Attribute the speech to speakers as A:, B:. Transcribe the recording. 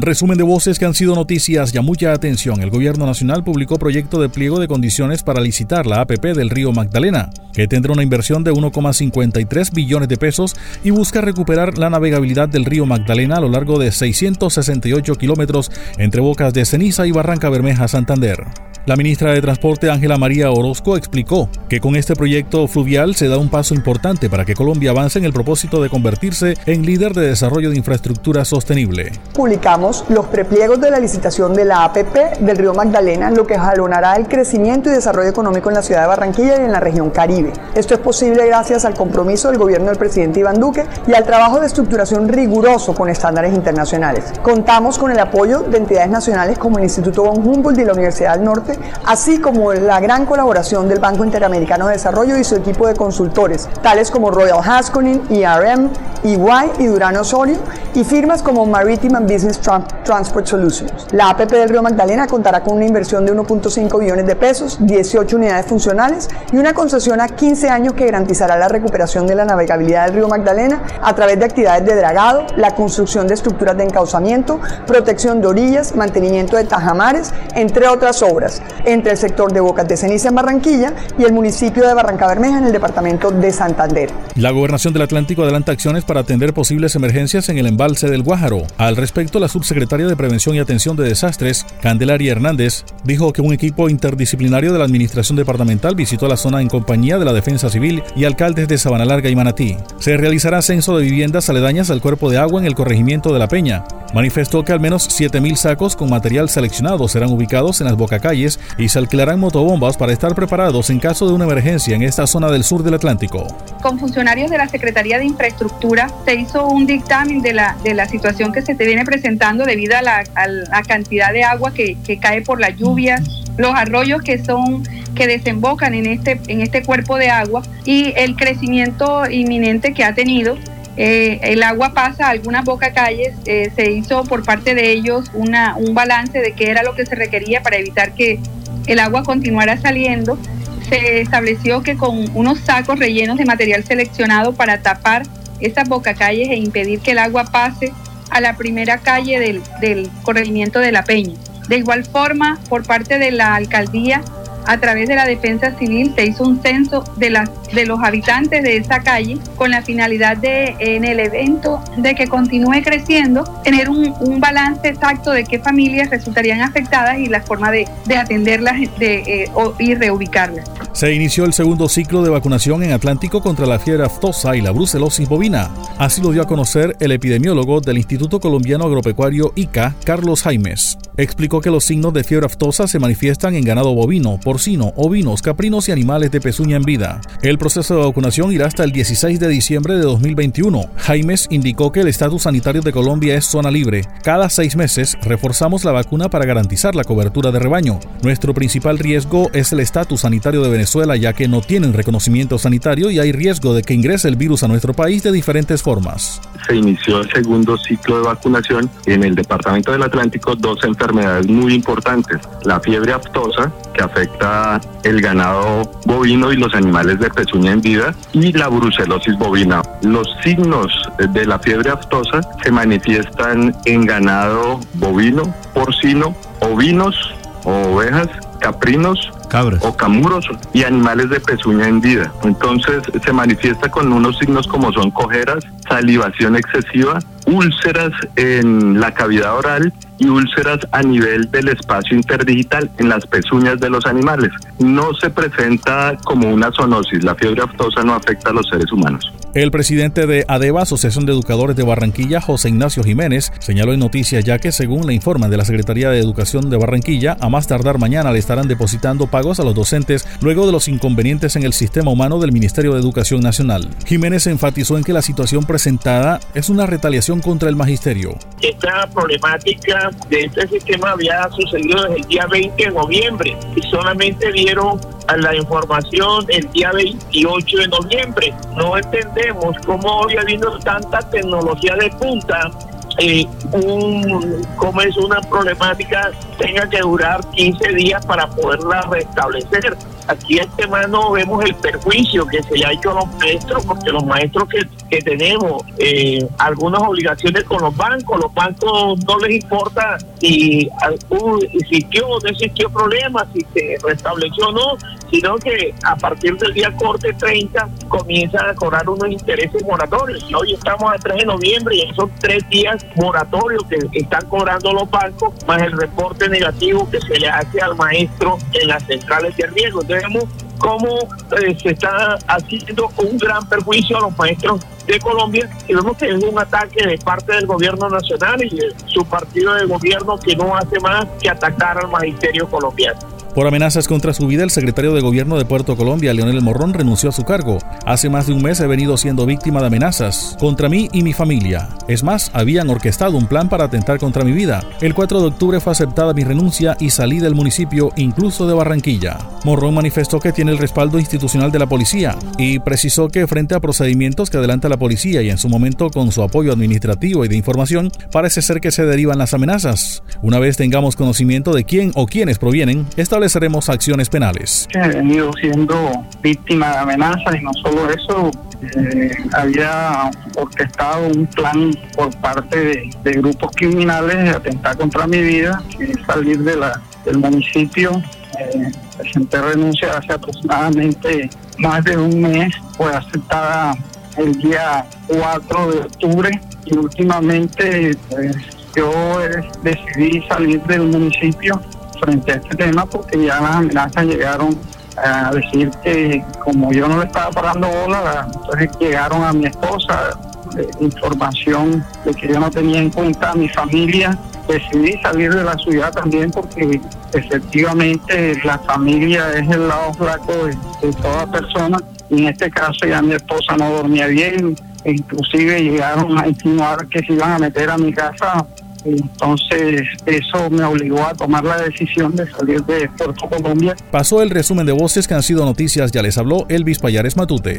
A: Resumen de voces que han sido noticias ya mucha atención. El gobierno nacional publicó proyecto de pliego de condiciones para licitar la APP del río Magdalena, que tendrá una inversión de 1,53 billones de pesos y busca recuperar la navegabilidad del río Magdalena a lo largo de 668 kilómetros entre Bocas de Ceniza y Barranca Bermeja, Santander. La ministra de Transporte Ángela María Orozco explicó que con este proyecto fluvial se da un paso importante para que Colombia avance en el propósito de convertirse en líder de desarrollo de infraestructura sostenible.
B: Publicamos los prepliegos de la licitación de la APP del río Magdalena, lo que jalonará el crecimiento y desarrollo económico en la ciudad de Barranquilla y en la región Caribe. Esto es posible gracias al compromiso del gobierno del presidente Iván Duque y al trabajo de estructuración riguroso con estándares internacionales. Contamos con el apoyo de entidades nacionales como el Instituto von Humboldt y la Universidad del Norte así como la gran colaboración del Banco Interamericano de Desarrollo y su equipo de consultores, tales como Royal Haskoning, ERM, EY y Durán Osorio, y firmas como Maritime and Business Transport Solutions. La APP del Río Magdalena contará con una inversión de 1.5 billones de pesos, 18 unidades funcionales y una concesión a 15 años que garantizará la recuperación de la navegabilidad del Río Magdalena a través de actividades de dragado, la construcción de estructuras de encauzamiento, protección de orillas, mantenimiento de tajamares, entre otras obras entre el sector de Bocas de Ceniza en Barranquilla y el municipio de Barranca Bermeja en el departamento de Santander.
A: La Gobernación del Atlántico adelanta acciones para atender posibles emergencias en el embalse del Guájaro. Al respecto, la subsecretaria de Prevención y Atención de Desastres, Candelaria Hernández, dijo que un equipo interdisciplinario de la Administración Departamental visitó la zona en compañía de la Defensa Civil y alcaldes de Sabana Larga y Manatí. Se realizará censo de viviendas aledañas al cuerpo de agua en el corregimiento de La Peña. Manifestó que al menos 7.000 sacos con material seleccionado serán ubicados en las bocacalles y se alquilarán motobombas para estar preparados en caso de una emergencia en esta zona del sur del Atlántico.
C: Con funcionarios de la Secretaría de Infraestructura se hizo un dictamen de la, de la situación que se te viene presentando debido a la, cantidad de agua que, que cae por las lluvias, los arroyos que son que desembocan en este, en este cuerpo de agua y el crecimiento inminente que ha tenido eh, el agua pasa a algunas boca calles, eh, se hizo por parte de ellos una, un balance de qué era lo que se requería para evitar que el agua continuara saliendo. Se estableció que con unos sacos rellenos de material seleccionado para tapar esas boca calles e impedir que el agua pase a la primera calle del, del corregimiento de la Peña. De igual forma, por parte de la alcaldía, a través de la defensa civil se hizo un censo de, las, de los habitantes de esa calle con la finalidad de, en el evento, de que continúe creciendo, tener un, balance exacto de qué familias resultarían afectadas y la forma de, atenderlas de, eh, y reubicarlas.
A: Se inició el segundo ciclo de vacunación en Atlántico contra la fiebre aftosa y la brucelosis bovina. Así lo dio a conocer el epidemiólogo del Instituto Colombiano Agropecuario ICA, Carlos Jaimes. Explicó que los signos de fiebre aftosa se manifiestan en ganado bovino, porcino, ovinos, caprinos y animales de pezuña en vida. El proceso de vacunación irá hasta el 16 de diciembre de 2021. Jaimes indicó que el estatus sanitario de Colombia es zona libre. Cada seis meses reforzamos la vacuna para garantizar la cobertura de rebaño. Nuestro principal riesgo es el estatus sanitario de Venezuela ya que no tienen reconocimiento sanitario y hay riesgo de que ingrese el virus a nuestro país de diferentes formas.
D: Se inició el segundo ciclo de vacunación en el departamento del Atlántico, dos enfermedades muy importantes, la fiebre aftosa, que afecta el ganado bovino y los animales de pezuña en vida, y la brucelosis bovina. Los signos de la fiebre aftosa se manifiestan en ganado bovino, porcino, ovinos o ovejas, caprinos, o camuros y animales de pezuña hendida. Entonces se manifiesta con unos signos como son cojeras, salivación excesiva, úlceras en la cavidad oral y úlceras a nivel del espacio interdigital en las pezuñas de los animales. No se presenta como una zoonosis, la fiebre aftosa no afecta a los seres humanos.
A: El presidente de ADEVA, Asociación de Educadores de Barranquilla, José Ignacio Jiménez, señaló en noticias ya que según le informan de la Secretaría de Educación de Barranquilla, a más tardar mañana le estarán depositando pagos a los docentes luego de los inconvenientes en el sistema humano del Ministerio de Educación Nacional. Jiménez enfatizó en que la situación presentada es una retaliación contra el magisterio.
E: Esta problemática de este sistema había sucedido desde el día 20 de noviembre y solamente dieron a la información el día 28 de noviembre. No entendemos cómo hoy habiendo tanta tecnología de punta, eh, un, como es una problemática, tenga que durar 15 días para poderla restablecer. Aquí este mano vemos el perjuicio que se le ha hecho a los maestros, porque los maestros que que tenemos eh, algunas obligaciones con los bancos. Los bancos no les importa si existió o no existió problema, si se restableció o no, sino que a partir del día corte 30 comienzan a cobrar unos intereses moratorios. Hoy estamos a 3 de noviembre y son tres días moratorios que están cobrando los bancos, más el reporte negativo que se le hace al maestro en las centrales de riesgo. Entonces cómo eh, se está haciendo un gran perjuicio a los maestros de Colombia y vemos que es un ataque de parte del gobierno nacional y de su partido de gobierno que no hace más que atacar al magisterio colombiano.
A: Por amenazas contra su vida, el secretario de Gobierno de Puerto Colombia, Leonel Morrón, renunció a su cargo. Hace más de un mes he venido siendo víctima de amenazas contra mí y mi familia. Es más, habían orquestado un plan para atentar contra mi vida. El 4 de octubre fue aceptada mi renuncia y salí del municipio, incluso de Barranquilla. Morrón manifestó que tiene el respaldo institucional de la policía y precisó que frente a procedimientos que adelanta la policía y en su momento con su apoyo administrativo y de información, parece ser que se derivan las amenazas. Una vez tengamos conocimiento de quién o quiénes provienen, esta estableceremos acciones penales.
F: He venido siendo víctima de amenazas y no solo eso, eh, había orquestado un plan por parte de, grupos criminales de atentar contra mi vida, salir de la, del municipio. Eh, presenté renuncia hace aproximadamente más de un mes, fue aceptada el día 4 de octubre y últimamente pues, yo decidí salir del municipio frente a este tema porque ya las amenazas llegaron a decir que como yo no le estaba parando bola, entonces llegaron a mi esposa eh, información de que yo no tenía en cuenta a mi familia. Decidí salir de la ciudad también porque efectivamente la familia es el lado flaco de, toda persona y en este caso ya mi esposa no dormía bien, inclusive llegaron a insinuar que se iban a meter a mi casa entonces eso me obligó a tomar la decisión de salir de Puerto Colombia.
A: Pasó el resumen de voces que han sido noticias, ya les habló Elvis Payares Matute.